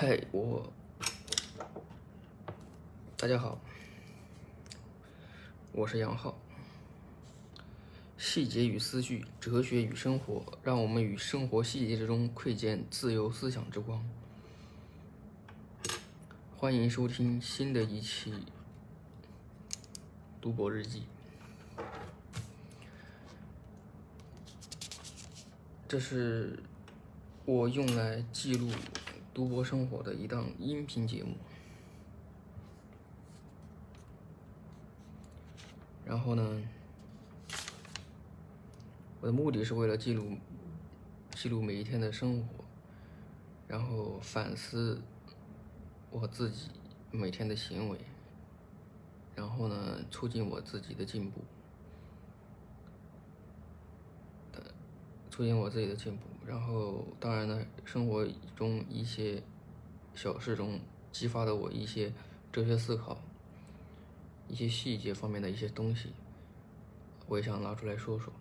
嗨，我大家好，我是杨浩。细节与思绪，哲学与生活，让我们与生活细节之中窥见自由思想之光。欢迎收听新的一期《读博日记》，这是我用来记录读博生活的一档音频节目。然后呢，我的目的是为了记录记录每一天的生活，然后反思我自己每天的行为，然后呢，促进我自己的进步，促进我自己的进步。然后，当然呢，生活中一些小事中激发的我一些哲学思考，一些细节方面的一些东西，我也想拿出来说说。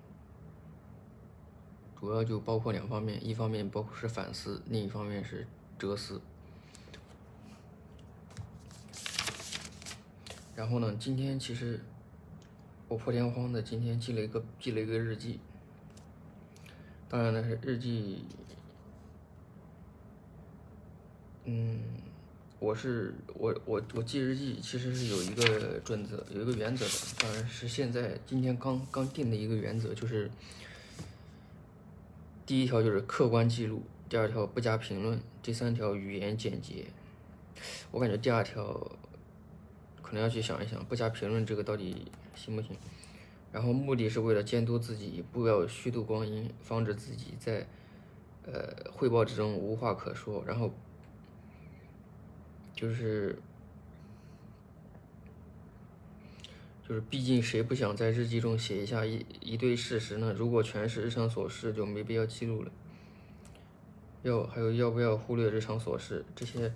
主要就包括两方面，一方面包括是反思，另一方面是哲思。然后呢，今天其实我破天荒的今天记了一个记了一个日记。当然了，日记，嗯，我是我我我记日记其实是有一个准则，有一个原则的。当然是现在今天刚刚定的一个原则，就是第一条就是客观记录，第二条不加评论，第三条语言简洁。我感觉第二条可能要去想一想，不加评论这个到底行不行？然后目的是为了监督自己，不要虚度光阴，防止自己在呃汇报之中无话可说。然后就是就是，毕竟谁不想在日记中写一下一一堆事实呢？如果全是日常琐事，就没必要记录了。要还有要不要忽略日常琐事？这些，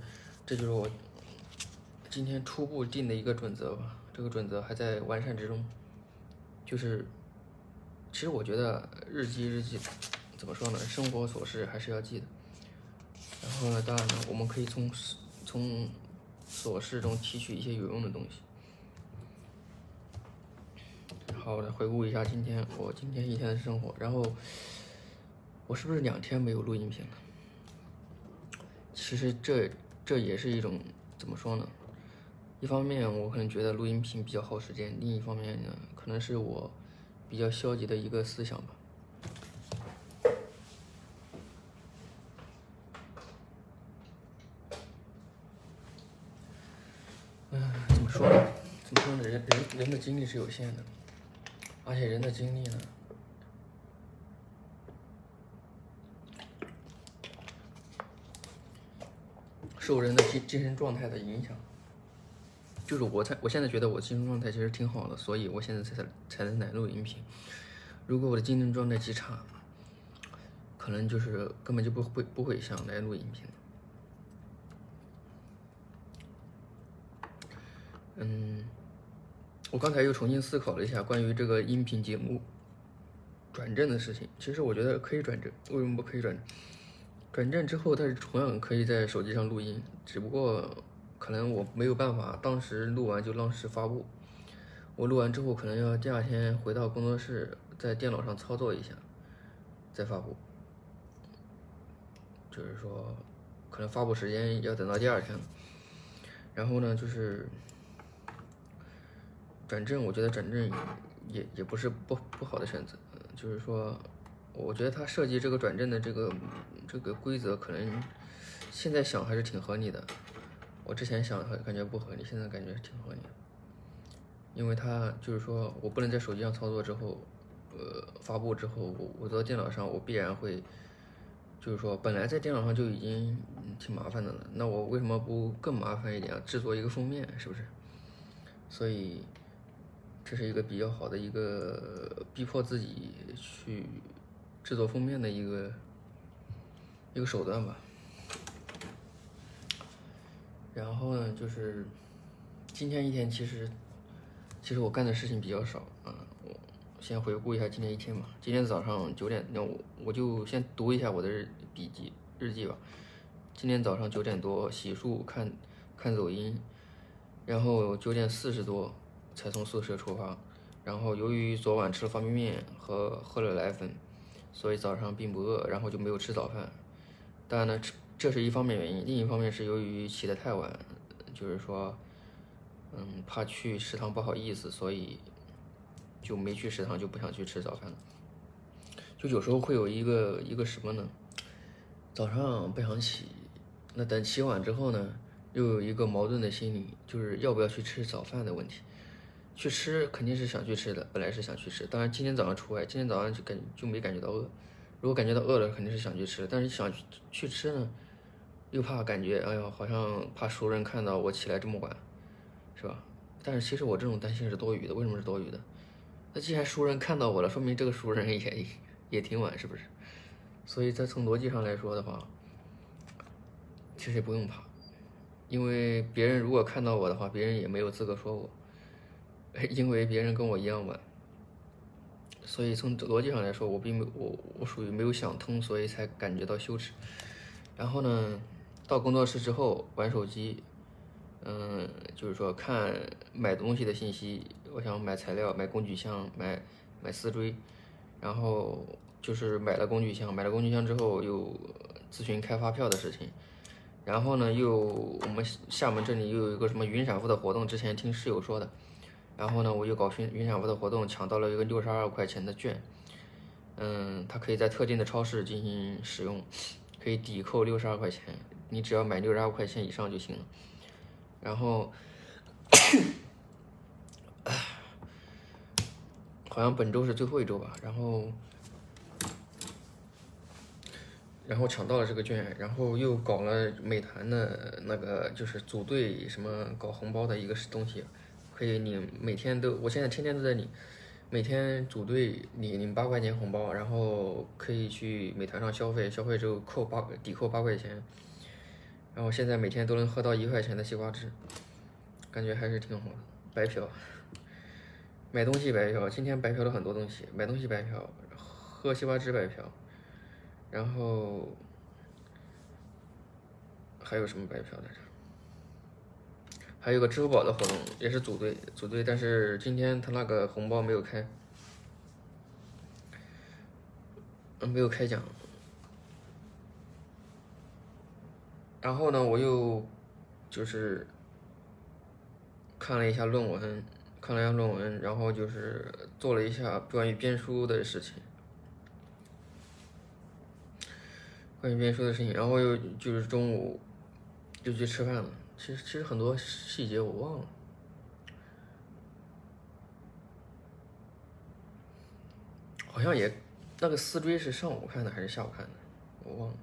这就是我今天初步定的一个准则吧。这个准则还在完善之中。就是，其实我觉得日记日记怎么说呢？生活琐事还是要记的。然后呢，当然呢，我们可以从从琐事中提取一些有用的东西。好，来回顾一下今天我今天一天的生活。然后我是不是两天没有录音频了？其实这这也是一种怎么说呢？一方面我可能觉得录音频比较耗时间，另一方面呢，可能是我比较消极的一个思想吧。嗯，怎么说呢？怎么说呢？人人人的精力是有限的，而且人的精力呢，受人的精精神状态的影响。就是我才，我现在觉得我精神状态其实挺好的，所以我现在才才能来录音频。如果我的精神状态极差，可能就是根本就不会不会想来录音频。嗯，我刚才又重新思考了一下关于这个音频节目转正的事情。其实我觉得可以转正，为什么不可以转正？转正之后，它是同样可以在手机上录音，只不过。可能我没有办法当时录完就当时发布，我录完之后可能要第二天回到工作室，在电脑上操作一下，再发布。就是说，可能发布时间要等到第二天。然后呢，就是转正，我觉得转正也也不是不不好的选择。就是说，我觉得他设计这个转正的这个这个规则，可能现在想还是挺合理的。我之前想感觉不合理，现在感觉挺合理，因为它就是说我不能在手机上操作之后，呃，发布之后，我我到电脑上我必然会，就是说本来在电脑上就已经挺麻烦的了，那我为什么不更麻烦一点？制作一个封面是不是？所以这是一个比较好的一个逼迫自己去制作封面的一个一个手段吧。然后呢，就是今天一天，其实其实我干的事情比较少啊。我先回顾一下今天一天吧。今天早上九点，那我我就先读一下我的日笔记日记吧。今天早上九点多洗漱看看抖音，然后九点四十多才从宿舍出发。然后由于昨晚吃了方便面和喝了奶粉，所以早上并不饿，然后就没有吃早饭。当然呢，吃这是一方面原因，另一方面是由于起得太晚，就是说，嗯，怕去食堂不好意思，所以就没去食堂，就不想去吃早饭了。就有时候会有一个一个什么呢？早上不想起，那等起晚之后呢，又有一个矛盾的心理，就是要不要去吃早饭的问题。去吃肯定是想去吃的，本来是想去吃，当然今天早上除外。今天早上就感就没感觉到饿，如果感觉到饿了，肯定是想去吃。但是想去去吃呢，又怕感觉，哎呀，好像怕熟人看到我起来这么晚，是吧？但是其实我这种担心是多余的。为什么是多余的？那既然熟人看到我了，说明这个熟人也也挺晚，是不是？所以在从逻辑上来说的话，其实不用怕，因为别人如果看到我的话，别人也没有资格说我。因为别人跟我一样晚，所以从逻辑上来说，我并没我我属于没有想通，所以才感觉到羞耻。然后呢，到工作室之后玩手机，嗯，就是说看买东西的信息，我想买材料、买工具箱、买买丝锥，然后就是买了工具箱，买了工具箱之后又咨询开发票的事情，然后呢又我们厦门这里又有一个什么云闪付的活动，之前听室友说的。然后呢，我又搞云云闪付的活动，抢到了一个六十二块钱的券，嗯，它可以在特定的超市进行使用，可以抵扣六十二块钱，你只要买六十二块钱以上就行了。然后，好像本周是最后一周吧，然后，然后抢到了这个券，然后又搞了美团的那个就是组队什么搞红包的一个东西。可以领每天都，我现在天天都在领，每天组队领领八块钱红包，然后可以去美团上消费，消费之后扣八抵扣八块钱，然后现在每天都能喝到一块钱的西瓜汁，感觉还是挺好的。白嫖，买东西白嫖，今天白嫖了很多东西，买东西白嫖，喝西瓜汁白嫖，然后还有什么白嫖来着？还有个支付宝的活动，也是组队组队，但是今天他那个红包没有开，没有开奖。然后呢，我又就是看了一下论文，看了一下论文，然后就是做了一下关于编书的事情，关于编书的事情，然后又就是中午就去吃饭了。其实其实很多细节我忘了，好像也那个丝锥是上午看的还是下午看的，我忘了。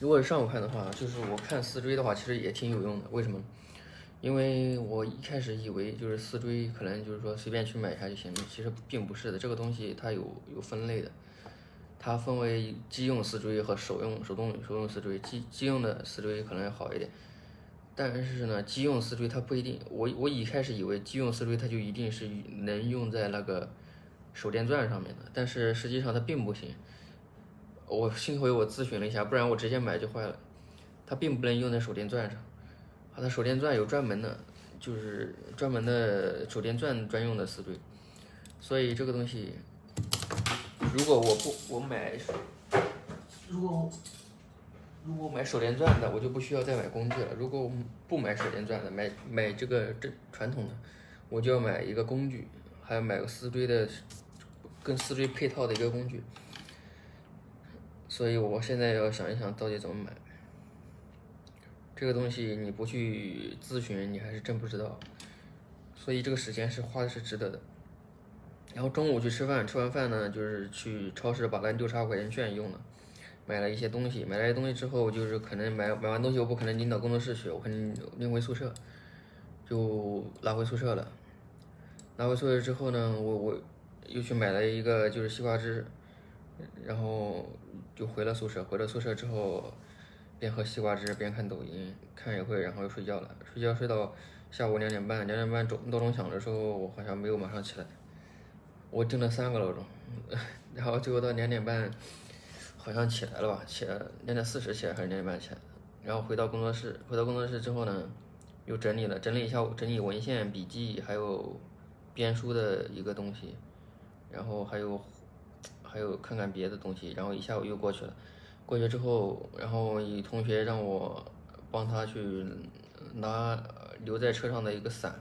如果是上午看的话，就是我看丝锥的话，其实也挺有用的。为什么？因为我一开始以为就是丝锥，可能就是说随便去买一下就行了，其实并不是的。这个东西它有有分类的，它分为机用丝锥和手用手动手用丝锥。机机用的丝锥可能要好一点，但是呢，机用丝锥它不一定。我我一开始以为机用丝锥它就一定是能用在那个手电钻上面的，但是实际上它并不行。我幸亏我咨询了一下，不然我直接买就坏了。它并不能用在手电钻上。它的手电钻有专门的，就是专门的手电钻专用的丝锥，所以这个东西，如果我不我买，如果如果买手电钻的，我就不需要再买工具了。如果我不买手电钻的，买买这个这传统的，我就要买一个工具，还要买个丝锥的，跟丝锥配套的一个工具。所以我现在要想一想到底怎么买。这个东西你不去咨询，你还是真不知道，所以这个时间是花的是值得的。然后中午去吃饭，吃完饭呢，就是去超市把那六十二块钱券用了，买了一些东西。买了一些东西之后，就是可能买买完东西，我不可能拎到工作室去，我肯定拎回宿舍，就拿回宿舍了。拿回宿舍之后呢，我我又去买了一个就是西瓜汁，然后就回了宿舍。回了宿舍之后。边喝西瓜汁边看抖音，看一会，然后又睡觉了。睡觉睡到下午两点半，两点半钟闹钟响的时候，我好像没有马上起来，我定了三个闹钟，然后最后到两点半，好像起来了吧？起来两点四十起来还是两点半起来？然后回到工作室，回到工作室之后呢，又整理了整理一下整理文献、笔记，还有编书的一个东西，然后还有还有看看别的东西，然后一下午又过去了。过去之后，然后一同学让我帮他去拿留在车上的一个伞。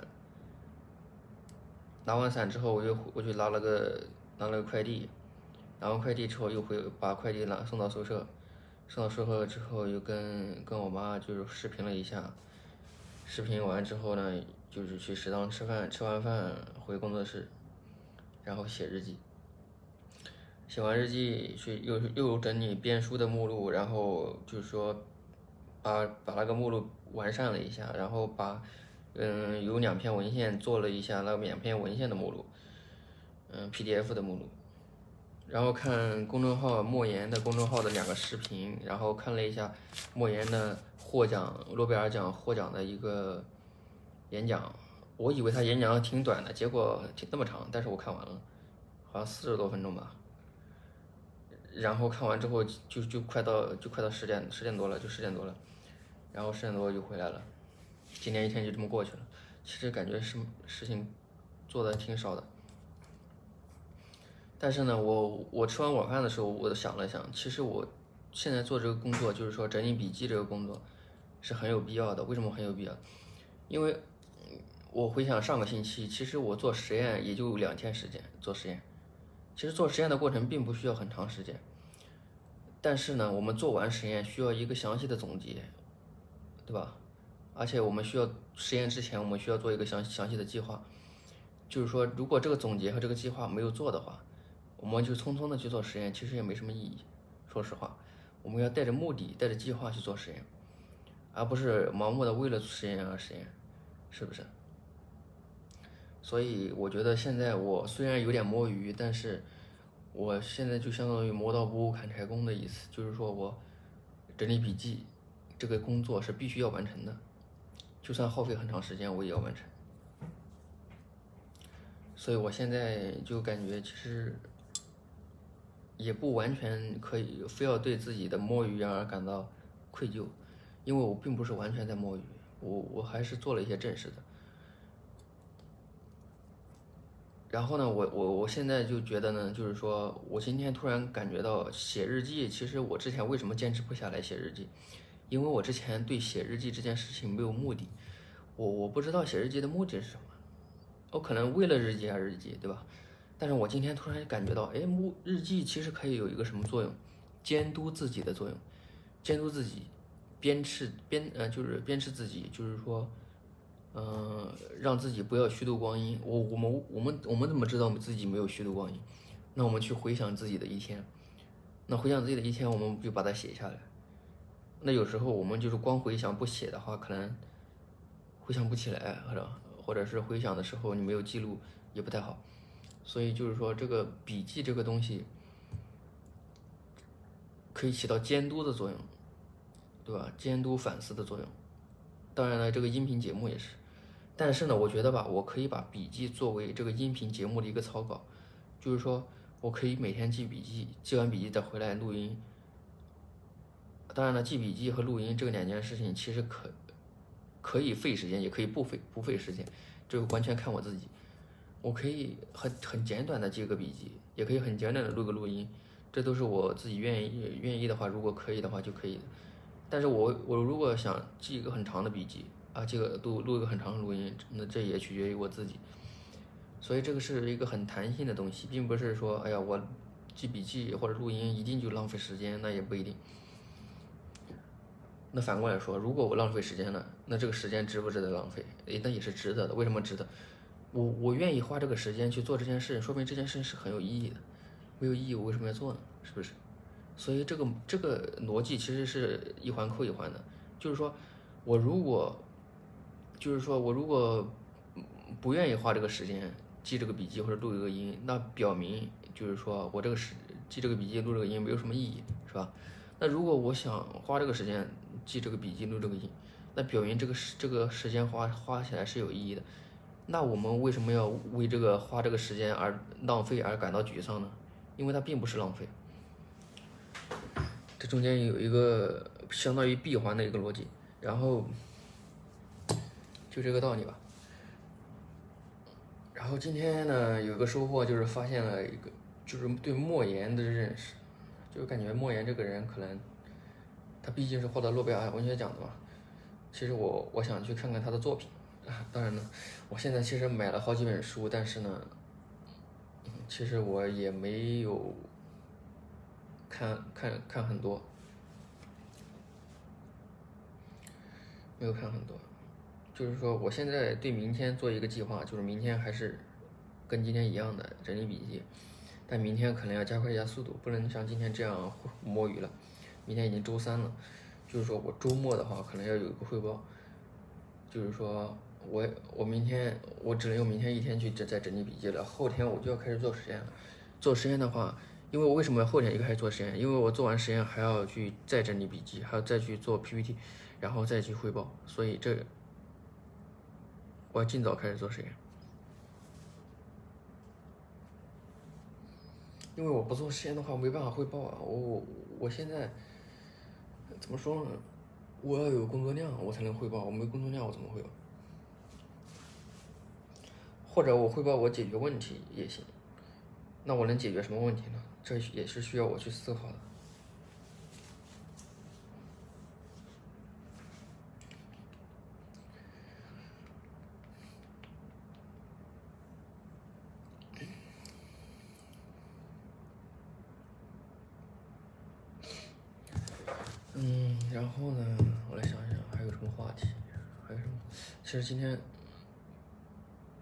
拿完伞之后，我又我去拿了个拿了个快递，拿完快递之后又回把快递拿送到宿舍，送到宿舍之后又跟跟我妈就是视频了一下，视频完之后呢，就是去食堂吃饭，吃完饭回工作室，然后写日记，写完日记去又又整理编书的目录，然后就是说把把那个目录完善了一下，然后把。嗯，有两篇文献做了一下那两篇文献的目录，嗯，PDF 的目录，然后看公众号莫言的公众号的两个视频，然后看了一下莫言的获奖诺贝尔奖获奖的一个演讲，我以为他演讲挺短的，结果挺那么长，但是我看完了，好像四十多分钟吧，然后看完之后就就快到就快到十点十点多了，就十点多了，然后十点多就回来了。今天一天就这么过去了，其实感觉事事情做的挺少的，但是呢，我我吃完晚饭的时候，我想了想，其实我现在做这个工作，就是说整理笔记这个工作是很有必要的。为什么很有必要？因为我回想上个星期，其实我做实验也就两天时间做实验，其实做实验的过程并不需要很长时间，但是呢，我们做完实验需要一个详细的总结，对吧？而且我们需要实验之前，我们需要做一个详详细的计划。就是说，如果这个总结和这个计划没有做的话，我们就匆匆的去做实验，其实也没什么意义。说实话，我们要带着目的、带着计划去做实验，而不是盲目的为了实验而实验，是不是？所以我觉得现在我虽然有点摸鱼，但是我现在就相当于磨刀不误砍柴工的意思，就是说我整理笔记这个工作是必须要完成的。就算耗费很长时间，我也要完成。所以我现在就感觉，其实也不完全可以非要对自己的摸鱼而感到愧疚，因为我并不是完全在摸鱼，我我还是做了一些正事的。然后呢，我我我现在就觉得呢，就是说我今天突然感觉到写日记，其实我之前为什么坚持不下来写日记？因为我之前对写日记这件事情没有目的，我我不知道写日记的目的是什么，我可能为了日记而日记，对吧？但是我今天突然感觉到，哎，目日记其实可以有一个什么作用？监督自己的作用，监督自己，鞭笞鞭呃就是鞭笞自己，就是说，嗯，让自己不要虚度光阴。我我们我们我们怎么知道我们自己没有虚度光阴？那我们去回想自己的一天，那回想自己的一天，我们就把它写下来。那有时候我们就是光回想不写的话，可能回想不起来，或者或者是回想的时候你没有记录也不太好，所以就是说这个笔记这个东西可以起到监督的作用，对吧？监督反思的作用。当然了，这个音频节目也是，但是呢，我觉得吧，我可以把笔记作为这个音频节目的一个草稿，就是说我可以每天记笔记，记完笔记再回来录音。当然了，记笔记和录音这两件事情其实可可以费时间，也可以不费不费时间，这个完全看我自己。我可以很很简短的记个笔记，也可以很简短的录个录音，这都是我自己愿意愿意的话，如果可以的话就可以。但是我我如果想记一个很长的笔记啊，这个录录一个很长的录音，那这也取决于我自己。所以这个是一个很弹性的东西，并不是说哎呀我记笔记或者录音一定就浪费时间，那也不一定。那反过来说，如果我浪费时间了，那这个时间值不值得浪费？诶，那也是值得的。为什么值得？我我愿意花这个时间去做这件事，说明这件事是很有意义的。没有意义，我为什么要做呢？是不是？所以这个这个逻辑其实是一环扣一环的。就是说，我如果，就是说我如果不愿意花这个时间记这个笔记或者录一个音，那表明就是说我这个时记这个笔记录这个音没有什么意义，是吧？那如果我想花这个时间，记这个笔记，录这个音，那表明这个时这个时间花花起来是有意义的。那我们为什么要为这个花这个时间而浪费而感到沮丧呢？因为它并不是浪费，这中间有一个相当于闭环的一个逻辑，然后就这个道理吧。然后今天呢，有个收获就是发现了一个，就是对莫言的认识，就感觉莫言这个人可能，他毕竟是获得诺贝尔文学奖的嘛。其实我我想去看看他的作品啊。当然了，我现在其实买了好几本书，但是呢，其实我也没有看看看很多，没有看很多。就是说，我现在对明天做一个计划，就是明天还是跟今天一样的整理笔记，但明天可能要加快一下速度，不能像今天这样摸鱼了。明天已经周三了，就是说我周末的话，可能要有一个汇报，就是说。我我明天我只能用明天一天去再再整理笔记了，后天我就要开始做实验了。做实验的话，因为我为什么后天就开始做实验？因为我做完实验还要去再整理笔记，还要再去做 PPT，然后再去汇报。所以这我要尽早开始做实验，因为我不做实验的话没办法汇报啊。我我我现在怎么说呢？我要有工作量我才能汇报，我没工作量我怎么汇报？或者我汇报我解决问题也行，那我能解决什么问题呢？这也是需要我去思考的。嗯，然后呢，我来想想还有什么话题，还有什么？其实今天。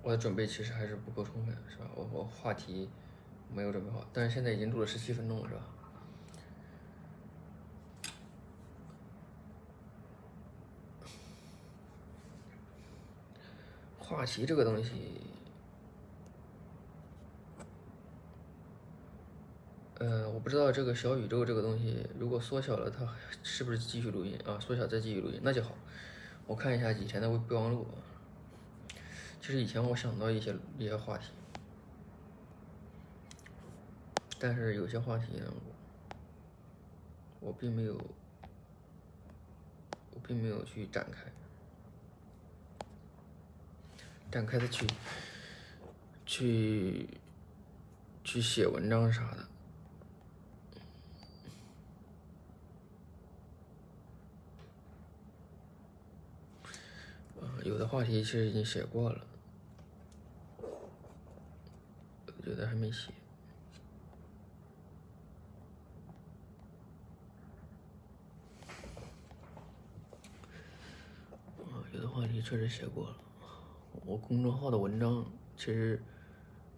我的准备其实还是不够充分，是吧？我我话题没有准备好，但是现在已经录了十七分钟了，是吧？话题这个东西，呃，我不知道这个小宇宙这个东西，如果缩小了，它是不是继续录音啊？缩小再继续录音，那就好。我看一下以前的备忘录。其实以前我想到一些一些话题，但是有些话题呢，我并没有，我并没有去展开，展开的去，去，去写文章啥的。有话题其实已经写过了。有的还没写，有的话题确实写过了。我公众号的文章，其实，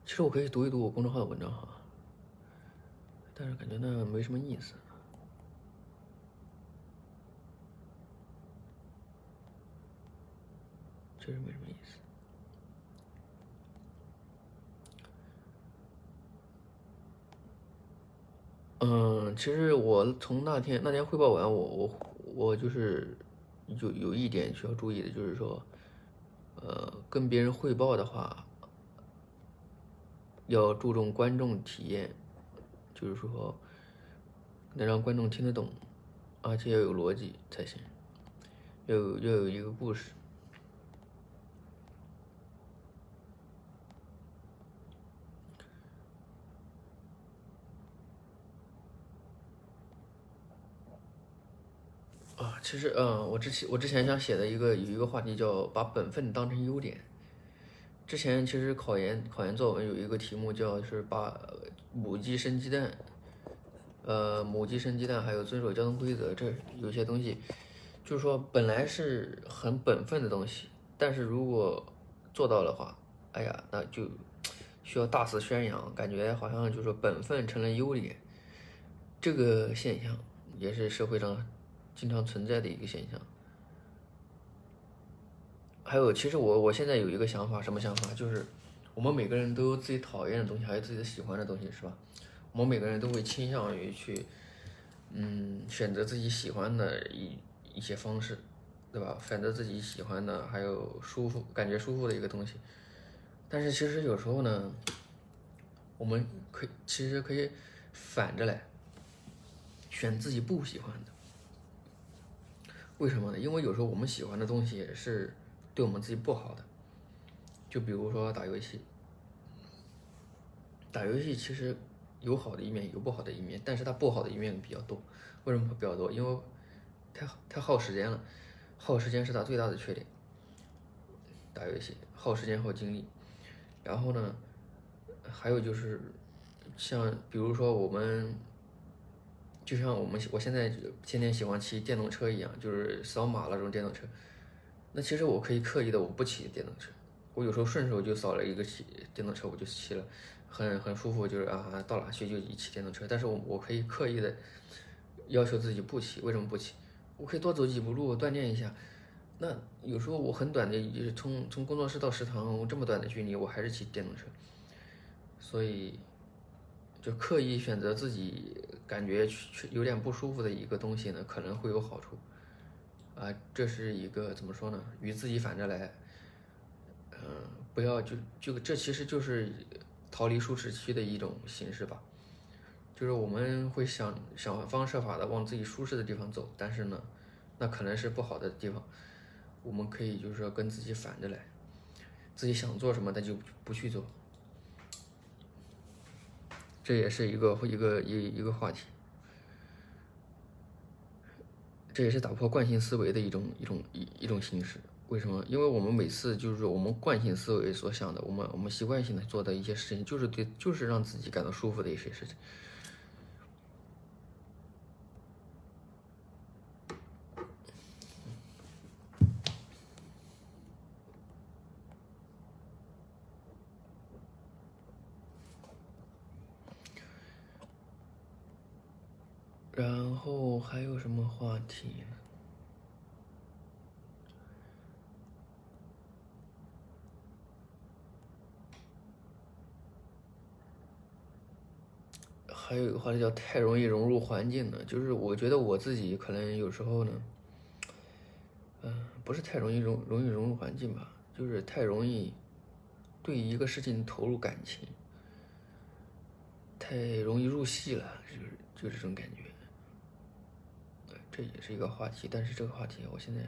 其实我可以读一读我公众号的文章哈，但是感觉那没什么意思，确实没什么意思。嗯，其实我从那天那天汇报完，我我我就是有有一点需要注意的，就是说，呃，跟别人汇报的话，要注重观众体验，就是说，能让观众听得懂，而且要有逻辑才行，要有要有一个故事。啊，其实，嗯，我之前我之前想写的一个有一个话题叫把本分当成优点。之前其实考研考研作文有一个题目叫是把母鸡生鸡蛋，呃，母鸡生鸡蛋，还有遵守交通规则，这有些东西，就是说本来是很本分的东西，但是如果做到的话，哎呀，那就需要大肆宣扬，感觉好像就是说本分成了优点，这个现象也是社会上。经常存在的一个现象。还有，其实我我现在有一个想法，什么想法？就是我们每个人都有自己讨厌的东西，还有自己喜欢的东西，是吧？我们每个人都会倾向于去，嗯，选择自己喜欢的一一些方式，对吧？选择自己喜欢的，还有舒服、感觉舒服的一个东西。但是其实有时候呢，我们可以其实可以反着来，选自己不喜欢的。为什么呢？因为有时候我们喜欢的东西是对我们自己不好的。就比如说打游戏，打游戏其实有好的一面，有不好的一面，但是它不好的一面比较多。为什么会比较多？因为太太耗时间了，耗时间是它最大的缺点。打游戏耗时间耗精力，然后呢，还有就是像比如说我们，就像我们我现在天天喜欢骑电动车一样，就是扫码那种电动车。那其实我可以刻意的我不骑电动车，我有时候顺手就扫了一个骑电动车，我就骑了，很很舒服，就是啊到哪去就一骑电动车。但是我我可以刻意的要求自己不骑，为什么不骑？我可以多走几步路锻炼一下。那有时候我很短的，就是从从工作室到食堂这么短的距离，我还是骑电动车，所以就刻意选择自己感觉有点不舒服的一个东西呢，可能会有好处，啊，这是一个怎么说呢？与自己反着来，嗯，不要就就这其实就是逃离舒适区的一种形式吧，就是我们会想想方设法的往自己舒适的地方走，但是呢，那可能是不好的地方。我们可以就是说跟自己反着来，自己想做什么，那就不去做，这也是一个一个一一个话题，这也是打破惯性思维的一种一种一一种形式。为什么？因为我们每次就是我们惯性思维所想的，我们我们习惯性的做的一些事情，就是对，就是让自己感到舒服的一些事情。然后还有什么话题呢？还有一个话题叫太容易融入环境了，就是我觉得我自己可能有时候呢，嗯，不是太容易融容易融入环境吧，就是太容易对一个事情投入感情，太容易入戏了，就是就这种感觉。这也是一个话题，但是这个话题我现在，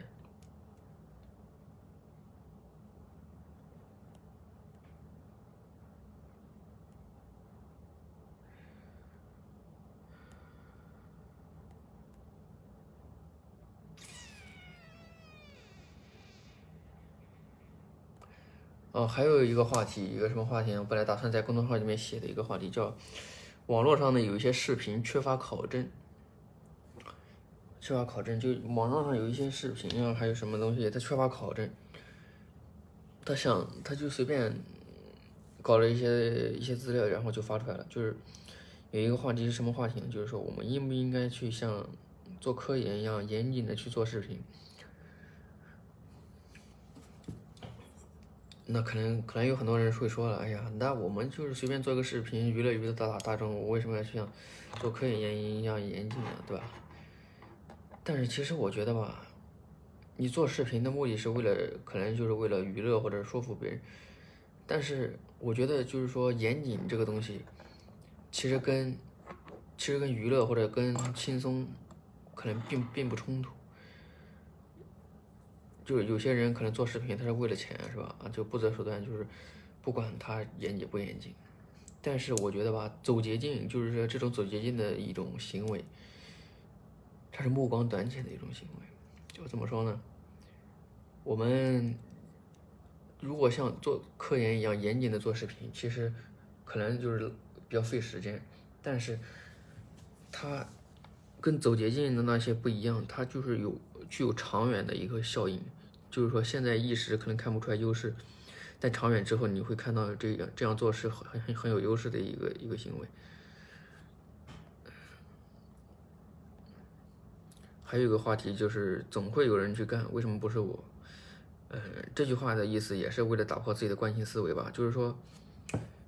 哦，还有一个话题，一个什么话题？我本来打算在公众号里面写的一个话题，叫网络上呢有一些视频缺乏考证。缺乏考证，就网络上有一些视频啊，还有什么东西，他缺乏考证，他想他就随便搞了一些一些资料，然后就发出来了。就是有一个话题是什么话题呢？就是说我们应不应该去像做科研一样严谨的去做视频？那可能可能有很多人会说了，哎呀，那我们就是随便做个视频娱乐娱乐大大众，我为什么要去像做科研一样严谨呢？对吧？但是其实我觉得吧，你做视频的目的是为了，可能就是为了娱乐或者说服别人。但是我觉得就是说严谨这个东西，其实跟其实跟娱乐或者跟轻松可能并并不冲突。就是有些人可能做视频他是为了钱是吧？啊，就不择手段，就是不管他严谨不严谨。但是我觉得吧，走捷径就是说这种走捷径的一种行为。它是目光短浅的一种行为，就怎么说呢？我们如果像做科研一样严谨的做视频，其实可能就是比较费时间，但是它跟走捷径的那些不一样，它就是有具有长远的一个效应，就是说现在一时可能看不出来优势，但长远之后你会看到这样这样做是很很很有优势的一个一个行为。还有一个话题就是，总会有人去干，为什么不是我？呃，这句话的意思也是为了打破自己的惯性思维吧。就是说，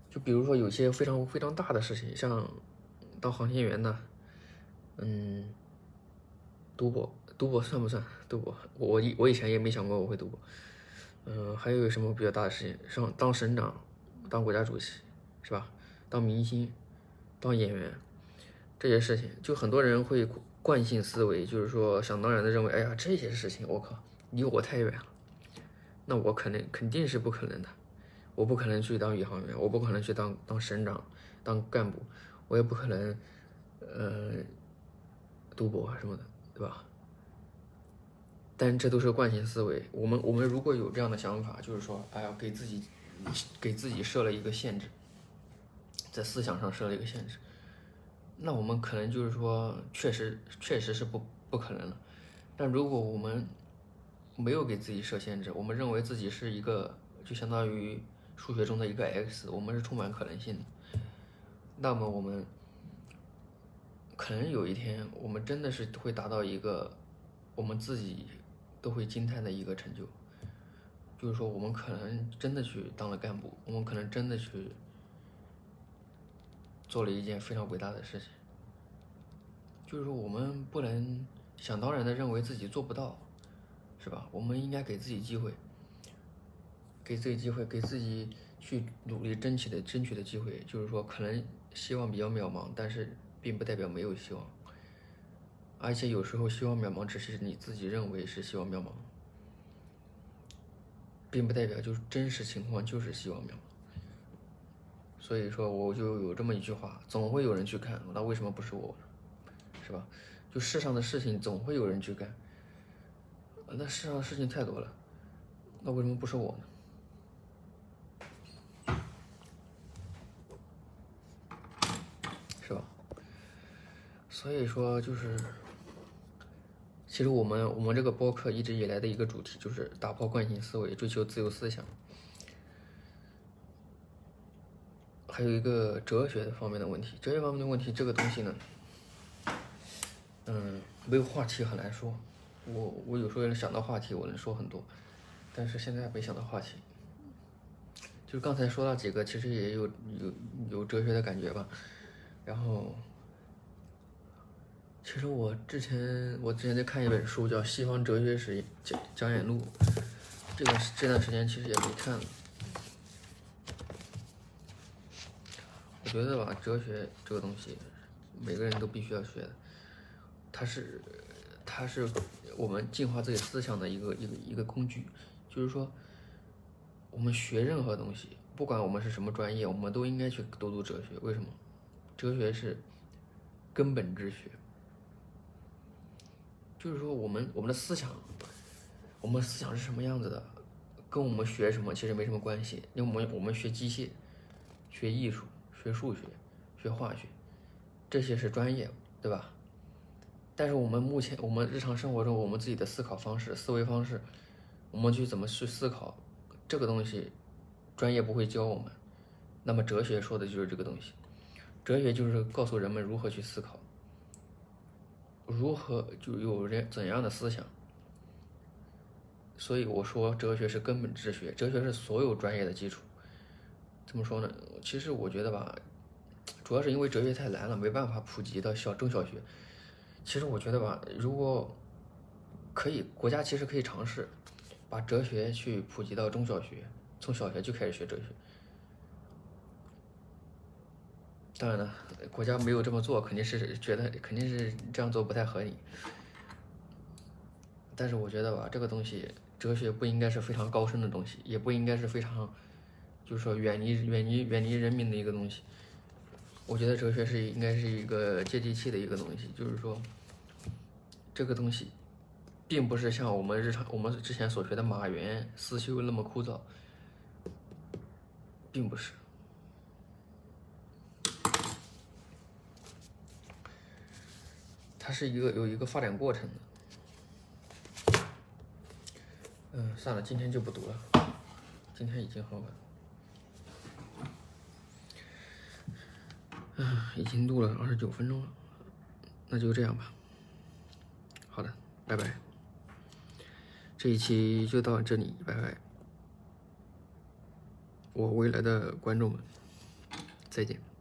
就比如说有些非常非常大的事情，像当航天员呢，嗯，赌博，赌博算不算？赌博，我我以前也没想过我会赌博。嗯，还有什么比较大的事情？上当省长，当国家主席，是吧？当明星，当演员，这些事情，就很多人会惯性思维，就是说想当然的认为，哎呀，这些事情，我靠，离我太远了，那我肯定肯定是不可能的，我不可能去当宇航员，我不可能去当当省长，当干部，我也不可能，呃，赌博什么的，对吧？但这都是惯性思维。我们我们如果有这样的想法，就是说，哎呀，给自己给自己设了一个限制，在思想上设了一个限制，那我们可能就是说，确实确实是不不可能了。但如果我们没有给自己设限制，我们认为自己是一个，就相当于数学中的一个 x，我们是充满可能性的。那么我们可能有一天，我们真的是会达到一个我们自己。都会惊叹的一个成就，就是说，我们可能真的去当了干部，我们可能真的去做了一件非常伟大的事情。就是说，我们不能想当然的认为自己做不到，是吧？我们应该给自己机会，给自己机会，给自己去努力争取的争取的机会。就是说，可能希望比较渺茫，但是并不代表没有希望。而且有时候希望渺茫，只是你自己认为是希望渺茫，并不代表就是真实情况就是希望渺茫。所以说，我就有这么一句话：总会有人去看，那为什么不是我？是吧？就世上的事情总会有人去干，那世上的事情太多了，那为什么不是我呢？是吧？所以说就是。其实我们我们这个播客一直以来的一个主题就是打破惯性思维，追求自由思想。还有一个哲学的方面的问题，哲学方面的问题这个东西呢，嗯，没有话题很难说。我我有时候能想到话题，我能说很多，但是现在没想到话题。就刚才说到几个，其实也有有有哲学的感觉吧，然后。其实我之前我之前在看一本书，叫《西方哲学史讲讲演录》，这个这段时间其实也没看了。觉得吧，哲学这个东西，每个人都必须要学的，它是它是我们净化自己思想的一个一个一个工具。就是说，我们学任何东西，不管我们是什么专业，我们都应该去读读哲学。为什么？哲学是根本之学。就是说，我们我们的思想，我们思想是什么样子的，跟我们学什么其实没什么关系。因为我们我们学机械、学艺术、学数学、学化学，这些是专业，对吧？但是我们目前我们日常生活中，我们自己的思考方式、思维方式，我们去怎么去思考，这个东西，专业不会教我们。那么哲学说的就是这个东西，哲学就是告诉人们如何去思考。如何就有人怎样的思想？所以我说哲学是根本之学，哲学是所有专业的基础。怎么说呢？其实我觉得吧，主要是因为哲学太难了，没办法普及到小中小学。其实我觉得吧，如果可以，国家其实可以尝试把哲学去普及到中小学，从小学就开始学哲学。当然了，国家没有这么做，肯定是觉得肯定是这样做不太合理。但是我觉得吧，这个东西哲学不应该是非常高深的东西，也不应该是非常，就是说远离远离远离人民的一个东西。我觉得哲学是应该是一个接地气的一个东西，就是说，这个东西，并不是像我们日常我们之前所学的马原思修那么枯燥，并不是。它是一个有一个发展过程的，嗯，算了，今天就不读了，今天已经很晚，嗯，已经录了二十九分钟了，那就这样吧，好的，拜拜，这一期就到这里，拜拜，我未来的观众们，再见。